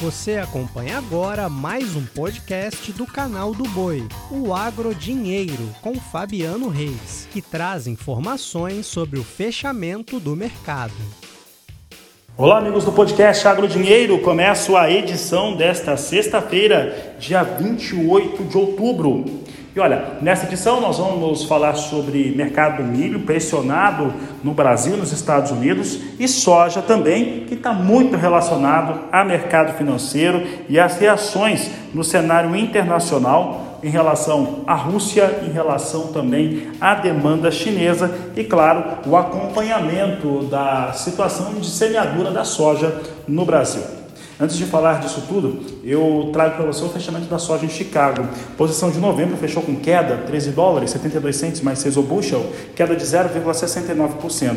Você acompanha agora mais um podcast do canal do Boi, o Agro Dinheiro, com Fabiano Reis, que traz informações sobre o fechamento do mercado. Olá, amigos do podcast Agro Dinheiro. Começo a edição desta sexta-feira, dia 28 de outubro. Olha, nessa edição nós vamos falar sobre mercado do milho pressionado no Brasil, nos Estados Unidos e soja também, que está muito relacionado a mercado financeiro e as reações no cenário internacional em relação à Rússia, em relação também à demanda chinesa e, claro, o acompanhamento da situação de semeadura da soja no Brasil. Antes de falar disso tudo, eu trago para você o fechamento da soja em Chicago. Posição de novembro fechou com queda, 13 dólares, 72 centes mais 6 o bushel, queda de 0,69%.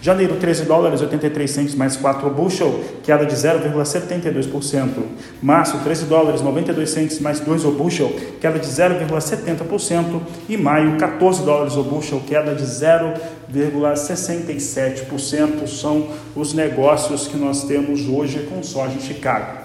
Janeiro, 13 dólares, 83 centes mais 4 o bushel, queda de 0,72%. Março, 13 dólares, 92 centes mais 2 o bushel, queda de 0,70%. E maio, 14 dólares o bushel, queda de 0,67%. São os negócios que nós temos hoje com soja em Chicago.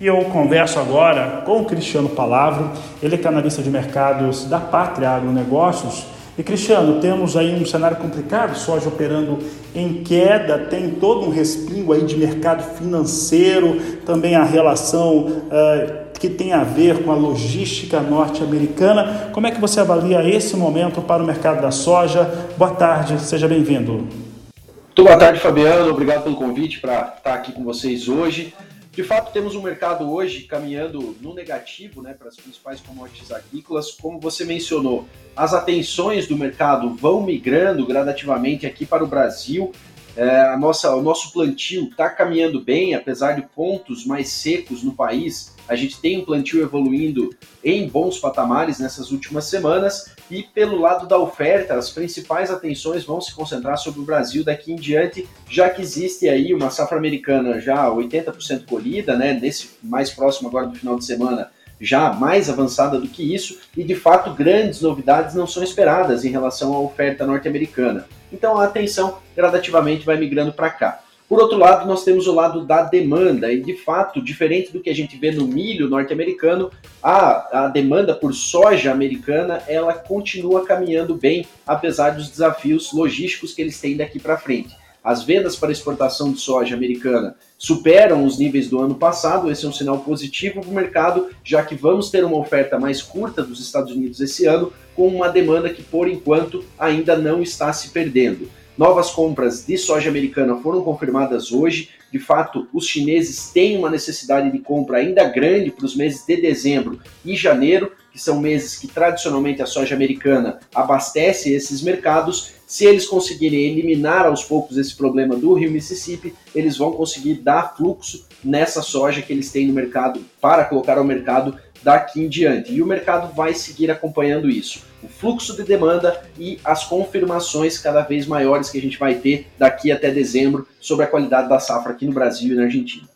E eu converso agora com o Cristiano Palavro, ele é canalista de mercados da Pátria Agronegócios. E Cristiano, temos aí um cenário complicado, soja operando em queda, tem todo um respingo aí de mercado financeiro, também a relação uh, que tem a ver com a logística norte-americana. Como é que você avalia esse momento para o mercado da soja? Boa tarde, seja bem-vindo. Muito boa tarde, Fabiano. Obrigado pelo convite para estar aqui com vocês hoje. De fato, temos um mercado hoje caminhando no negativo né, para as principais commodities agrícolas. Como você mencionou, as atenções do mercado vão migrando gradativamente aqui para o Brasil. É, a nossa, o nosso plantio está caminhando bem, apesar de pontos mais secos no país. A gente tem um plantio evoluindo em bons patamares nessas últimas semanas e pelo lado da oferta, as principais atenções vão se concentrar sobre o Brasil daqui em diante, já que existe aí uma safra americana já 80% colhida, né, nesse mais próximo agora do final de semana, já mais avançada do que isso, e de fato grandes novidades não são esperadas em relação à oferta norte-americana. Então a atenção gradativamente vai migrando para cá. Por outro lado, nós temos o lado da demanda, e de fato, diferente do que a gente vê no milho norte-americano, a, a demanda por soja americana ela continua caminhando bem, apesar dos desafios logísticos que eles têm daqui para frente. As vendas para exportação de soja americana superam os níveis do ano passado, esse é um sinal positivo para o mercado, já que vamos ter uma oferta mais curta dos Estados Unidos esse ano, com uma demanda que, por enquanto, ainda não está se perdendo. Novas compras de soja americana foram confirmadas hoje. De fato, os chineses têm uma necessidade de compra ainda grande para os meses de dezembro e janeiro, que são meses que tradicionalmente a soja americana abastece esses mercados. Se eles conseguirem eliminar aos poucos esse problema do rio Mississippi, eles vão conseguir dar fluxo nessa soja que eles têm no mercado para colocar ao mercado daqui em diante. E o mercado vai seguir acompanhando isso. O fluxo de demanda e as confirmações cada vez maiores que a gente vai ter daqui até dezembro sobre a qualidade da safra aqui no Brasil e na Argentina.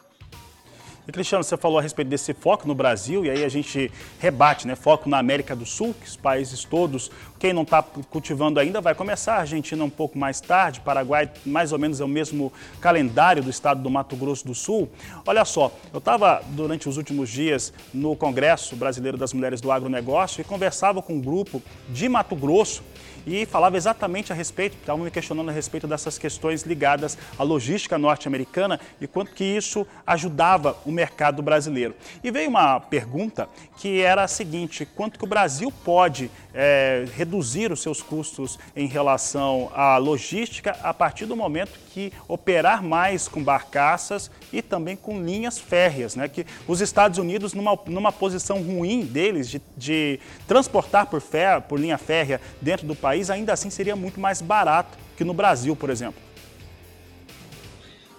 E Cristiano, você falou a respeito desse foco no Brasil, e aí a gente rebate, né? Foco na América do Sul, que os países todos, quem não está cultivando ainda vai começar, a Argentina um pouco mais tarde, Paraguai mais ou menos é o mesmo calendário do estado do Mato Grosso do Sul. Olha só, eu estava durante os últimos dias no Congresso Brasileiro das Mulheres do Agronegócio e conversava com um grupo de Mato Grosso e falava exatamente a respeito, estavam me questionando a respeito dessas questões ligadas à logística norte-americana e quanto que isso ajudava o mercado brasileiro. E veio uma pergunta que era a seguinte: quanto que o Brasil pode é, reduzir os seus custos em relação à logística a partir do momento que operar mais com barcaças e também com linhas férreas, né? Que os Estados Unidos, numa, numa posição ruim deles de, de transportar por, fé, por linha férrea dentro do país, ainda assim seria muito mais barato que no Brasil, por exemplo.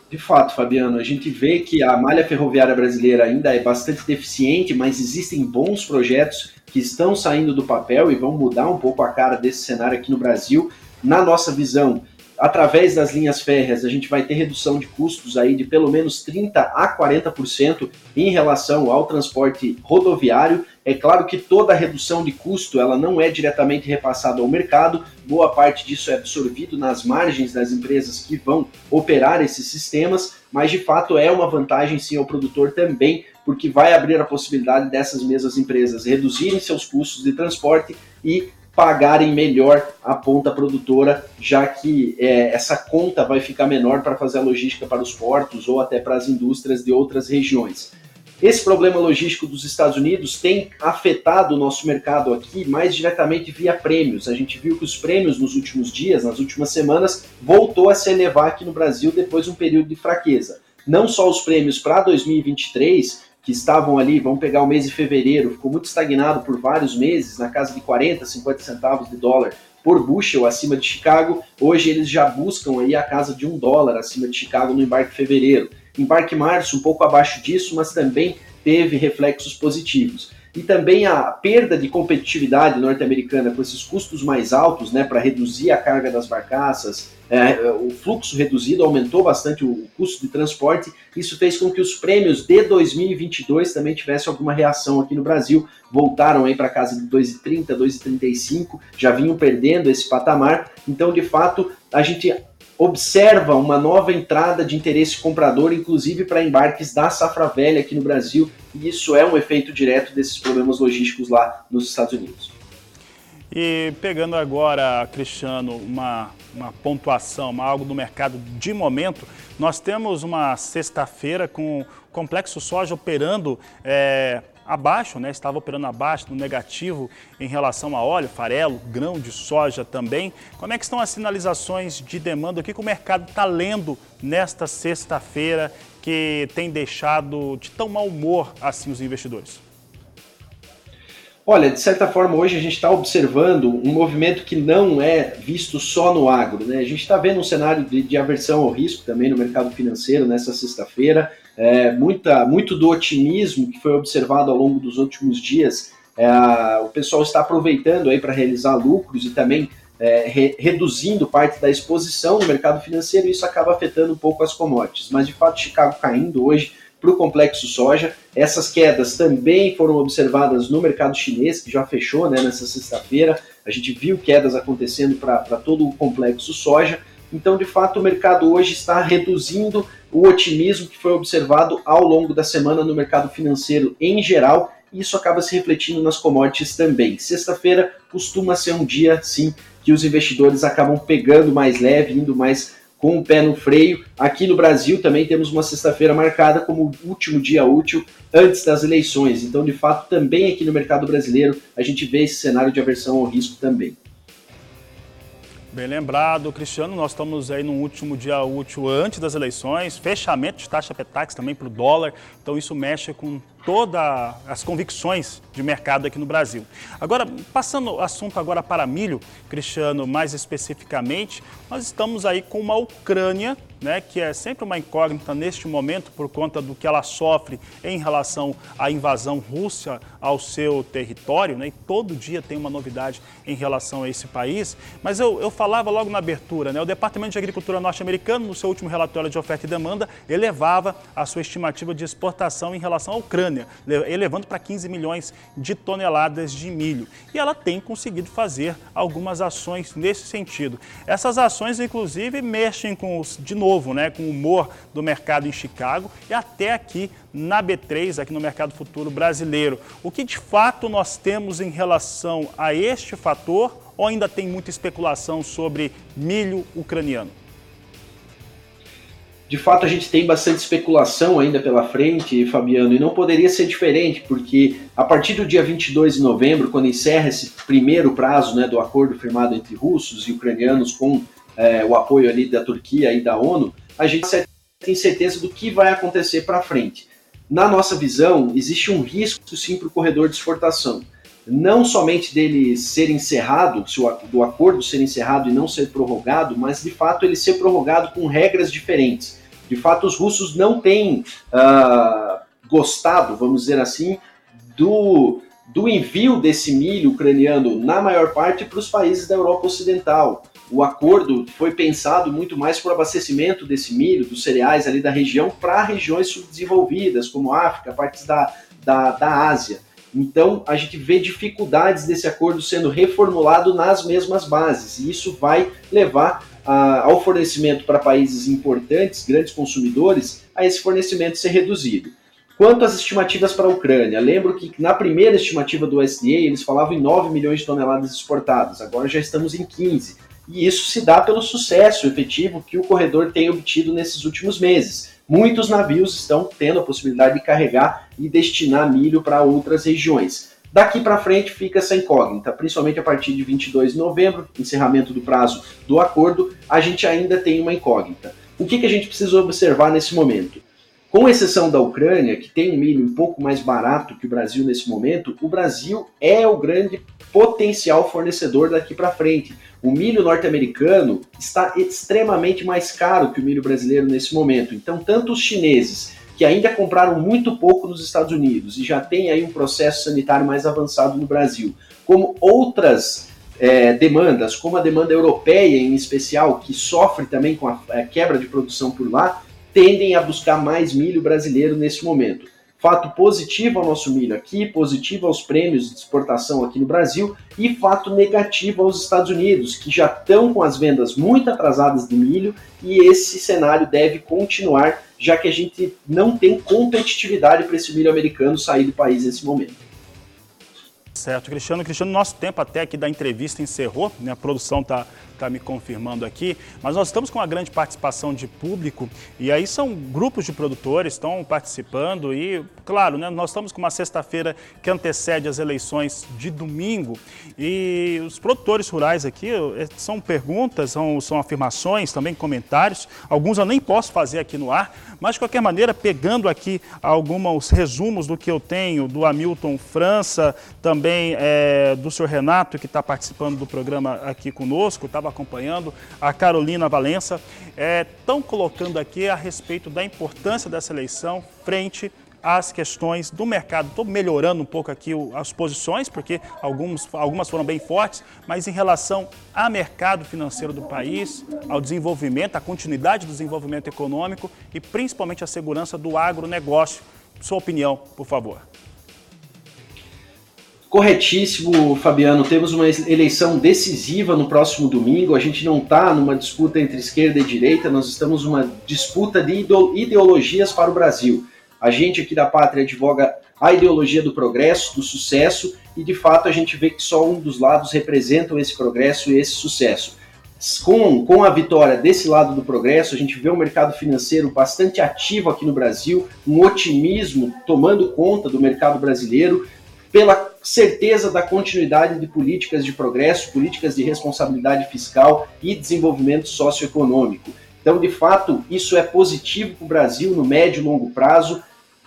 De fato, Fabiano, a gente vê que a malha ferroviária brasileira ainda é bastante deficiente, mas existem bons projetos que estão saindo do papel e vão mudar um pouco a cara desse cenário aqui no Brasil. Na nossa visão, através das linhas férreas, a gente vai ter redução de custos aí de pelo menos 30 a 40% em relação ao transporte rodoviário É claro que toda a redução de custo ela não é diretamente repassada ao mercado, boa parte disso é absorvido nas margens das empresas que vão operar esses sistemas, mas de fato é uma vantagem sim ao produtor também, porque vai abrir a possibilidade dessas mesmas empresas reduzirem seus custos de transporte e pagarem melhor a ponta produtora, já que é, essa conta vai ficar menor para fazer a logística para os portos ou até para as indústrias de outras regiões. Esse problema logístico dos Estados Unidos tem afetado o nosso mercado aqui mais diretamente via prêmios. A gente viu que os prêmios nos últimos dias, nas últimas semanas, voltou a se elevar aqui no Brasil depois de um período de fraqueza. Não só os prêmios para 2023, que estavam ali, vamos pegar o mês de fevereiro, ficou muito estagnado por vários meses, na casa de 40, 50 centavos de dólar por bushel acima de Chicago. Hoje eles já buscam aí a casa de um dólar acima de Chicago no embarque fevereiro. Embarque março um pouco abaixo disso, mas também teve reflexos positivos e também a perda de competitividade norte-americana com esses custos mais altos, né, para reduzir a carga das barcaças, é, o fluxo reduzido aumentou bastante o custo de transporte. Isso fez com que os prêmios de 2022 também tivessem alguma reação aqui no Brasil. Voltaram aí para casa de 2,30, 2,35, já vinham perdendo esse patamar. Então, de fato, a gente observa uma nova entrada de interesse comprador, inclusive para embarques da safra velha aqui no Brasil, e isso é um efeito direto desses problemas logísticos lá nos Estados Unidos. E pegando agora, Cristiano, uma, uma pontuação, uma, algo do mercado de momento, nós temos uma sexta-feira com o complexo soja operando é, abaixo, né? estava operando abaixo, no negativo em relação a óleo, farelo, grão de soja também. Como é que estão as sinalizações de demanda? O que, que o mercado está lendo nesta sexta-feira que tem deixado de tão mau humor assim os investidores? Olha, de certa forma, hoje a gente está observando um movimento que não é visto só no agro. Né? A gente está vendo um cenário de, de, aversão ao risco também no mercado financeiro nessa sexta-feira. É, muita, muito do otimismo que foi observado ao longo dos últimos dias, é, o pessoal está aproveitando aí para realizar lucros e também é, re, reduzindo parte da exposição no mercado financeiro. E isso acaba afetando um pouco as commodities. Mas de fato, Chicago caindo hoje para o complexo soja. Essas quedas também foram observadas no mercado chinês, que já fechou né, nessa sexta-feira. A gente viu quedas acontecendo para todo o complexo soja. Então, de fato, o mercado hoje está reduzindo o otimismo que foi observado ao longo da semana no mercado financeiro em geral. E isso acaba se refletindo nas commodities também. Sexta-feira costuma ser um dia, sim, que os investidores acabam pegando mais leve, indo mais com o pé no freio. Aqui no Brasil também temos uma sexta-feira marcada como último dia útil antes das eleições. Então, de fato, também aqui no mercado brasileiro a gente vê esse cenário de aversão ao risco também. Bem lembrado, Cristiano, nós estamos aí no último dia útil antes das eleições, fechamento de taxa Petax também para o dólar, então isso mexe com todas as convicções de mercado aqui no Brasil. Agora, passando o assunto agora para milho, Cristiano, mais especificamente, nós estamos aí com uma Ucrânia, né, que é sempre uma incógnita neste momento por conta do que ela sofre em relação à invasão russa ao seu território, né, e todo dia tem uma novidade em relação a esse país. Mas eu, eu falava logo na abertura, né, o Departamento de Agricultura norte-americano, no seu último relatório de oferta e demanda, elevava a sua estimativa de exportação em relação à Ucrânia. Elevando para 15 milhões de toneladas de milho. E ela tem conseguido fazer algumas ações nesse sentido. Essas ações, inclusive, mexem com os, de novo, né, com o humor do mercado em Chicago e até aqui na B3, aqui no mercado futuro brasileiro. O que de fato nós temos em relação a este fator ou ainda tem muita especulação sobre milho ucraniano? De fato a gente tem bastante especulação ainda pela frente, Fabiano, e não poderia ser diferente, porque a partir do dia 22 de novembro, quando encerra esse primeiro prazo né, do acordo firmado entre russos e ucranianos com é, o apoio ali da Turquia e da ONU, a gente tem certeza do que vai acontecer para frente. Na nossa visão, existe um risco sim para o corredor de exportação. Não somente dele ser encerrado, do acordo ser encerrado e não ser prorrogado, mas de fato ele ser prorrogado com regras diferentes. De fato, os russos não têm uh, gostado, vamos dizer assim, do, do envio desse milho ucraniano, na maior parte, para os países da Europa Ocidental. O acordo foi pensado muito mais para o abastecimento desse milho, dos cereais ali da região, para regiões subdesenvolvidas, como África, partes da, da, da Ásia. Então, a gente vê dificuldades desse acordo sendo reformulado nas mesmas bases, e isso vai levar a, ao fornecimento para países importantes, grandes consumidores, a esse fornecimento ser reduzido. Quanto às estimativas para a Ucrânia, lembro que na primeira estimativa do USDA eles falavam em 9 milhões de toneladas exportadas, agora já estamos em 15. E isso se dá pelo sucesso efetivo que o corredor tem obtido nesses últimos meses. Muitos navios estão tendo a possibilidade de carregar e destinar milho para outras regiões. Daqui para frente fica essa incógnita, principalmente a partir de 22 de novembro, encerramento do prazo do acordo, a gente ainda tem uma incógnita. O que, que a gente precisa observar nesse momento? Com exceção da Ucrânia, que tem um milho um pouco mais barato que o Brasil nesse momento, o Brasil é o grande potencial fornecedor daqui para frente. O milho norte-americano está extremamente mais caro que o milho brasileiro nesse momento. Então, tanto os chineses, que ainda compraram muito pouco nos Estados Unidos e já tem aí um processo sanitário mais avançado no Brasil, como outras é, demandas, como a demanda europeia em especial, que sofre também com a, a quebra de produção por lá, tendem a buscar mais milho brasileiro nesse momento. Fato positivo ao nosso milho aqui, positivo aos prêmios de exportação aqui no Brasil e fato negativo aos Estados Unidos, que já estão com as vendas muito atrasadas de milho e esse cenário deve continuar, já que a gente não tem competitividade para esse milho americano sair do país nesse momento. Certo, Cristiano. Cristiano, nosso tempo até aqui da entrevista encerrou, né? a produção está tá me confirmando aqui, mas nós estamos com uma grande participação de público e aí são grupos de produtores estão participando e, claro, né, nós estamos com uma sexta-feira que antecede as eleições de domingo e os produtores rurais aqui eh, são perguntas, são, são afirmações, também comentários, alguns eu nem posso fazer aqui no ar, mas de qualquer maneira, pegando aqui alguns resumos do que eu tenho do Hamilton França, também é, do senhor Renato, que está participando do programa aqui conosco, estava acompanhando, a Carolina Valença, estão é, colocando aqui a respeito da importância dessa eleição frente às questões do mercado. Estou melhorando um pouco aqui as posições, porque alguns, algumas foram bem fortes, mas em relação ao mercado financeiro do país, ao desenvolvimento, à continuidade do desenvolvimento econômico e principalmente a segurança do agronegócio. Sua opinião, por favor. Corretíssimo, Fabiano. Temos uma eleição decisiva no próximo domingo. A gente não está numa disputa entre esquerda e direita, nós estamos numa disputa de ideologias para o Brasil. A gente aqui da Pátria advoga a ideologia do progresso, do sucesso, e de fato a gente vê que só um dos lados representam esse progresso e esse sucesso. Com, com a vitória desse lado do progresso, a gente vê um mercado financeiro bastante ativo aqui no Brasil, um otimismo tomando conta do mercado brasileiro, pela certeza da continuidade de políticas de progresso, políticas de responsabilidade fiscal e desenvolvimento socioeconômico. Então, de fato, isso é positivo para o Brasil no médio e longo prazo,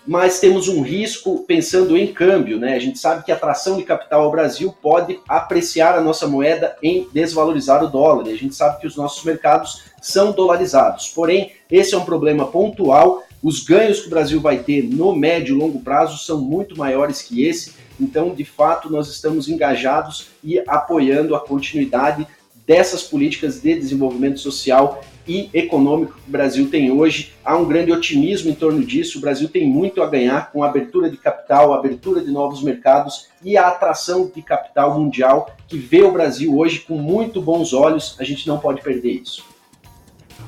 mas temos um risco pensando em câmbio. Né? A gente sabe que a atração de capital ao Brasil pode apreciar a nossa moeda em desvalorizar o dólar. A gente sabe que os nossos mercados são dolarizados. Porém, esse é um problema pontual. Os ganhos que o Brasil vai ter no médio e longo prazo são muito maiores que esse então, de fato, nós estamos engajados e apoiando a continuidade dessas políticas de desenvolvimento social e econômico que o Brasil tem hoje. Há um grande otimismo em torno disso. O Brasil tem muito a ganhar com a abertura de capital, a abertura de novos mercados e a atração de capital mundial que vê o Brasil hoje com muito bons olhos. A gente não pode perder isso.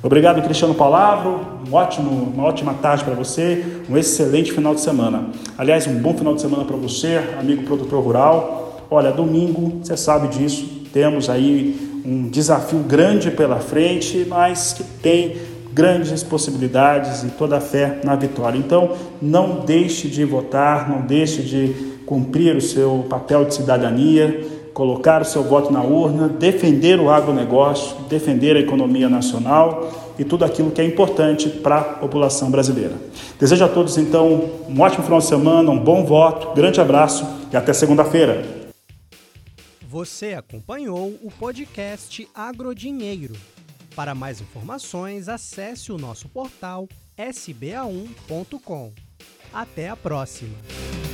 Obrigado, Cristiano Palavro. Um ótimo, uma ótima tarde para você. Um excelente final de semana. Aliás, um bom final de semana para você, amigo produtor rural. Olha, domingo, você sabe disso. Temos aí um desafio grande pela frente, mas que tem grandes possibilidades e toda a fé na vitória. Então, não deixe de votar, não deixe de cumprir o seu papel de cidadania colocar o seu voto na urna, defender o agronegócio, defender a economia nacional e tudo aquilo que é importante para a população brasileira. Desejo a todos, então, um ótimo final de semana, um bom voto, grande abraço e até segunda-feira. Você acompanhou o podcast Agrodinheiro. Para mais informações, acesse o nosso portal sba1.com. Até a próxima!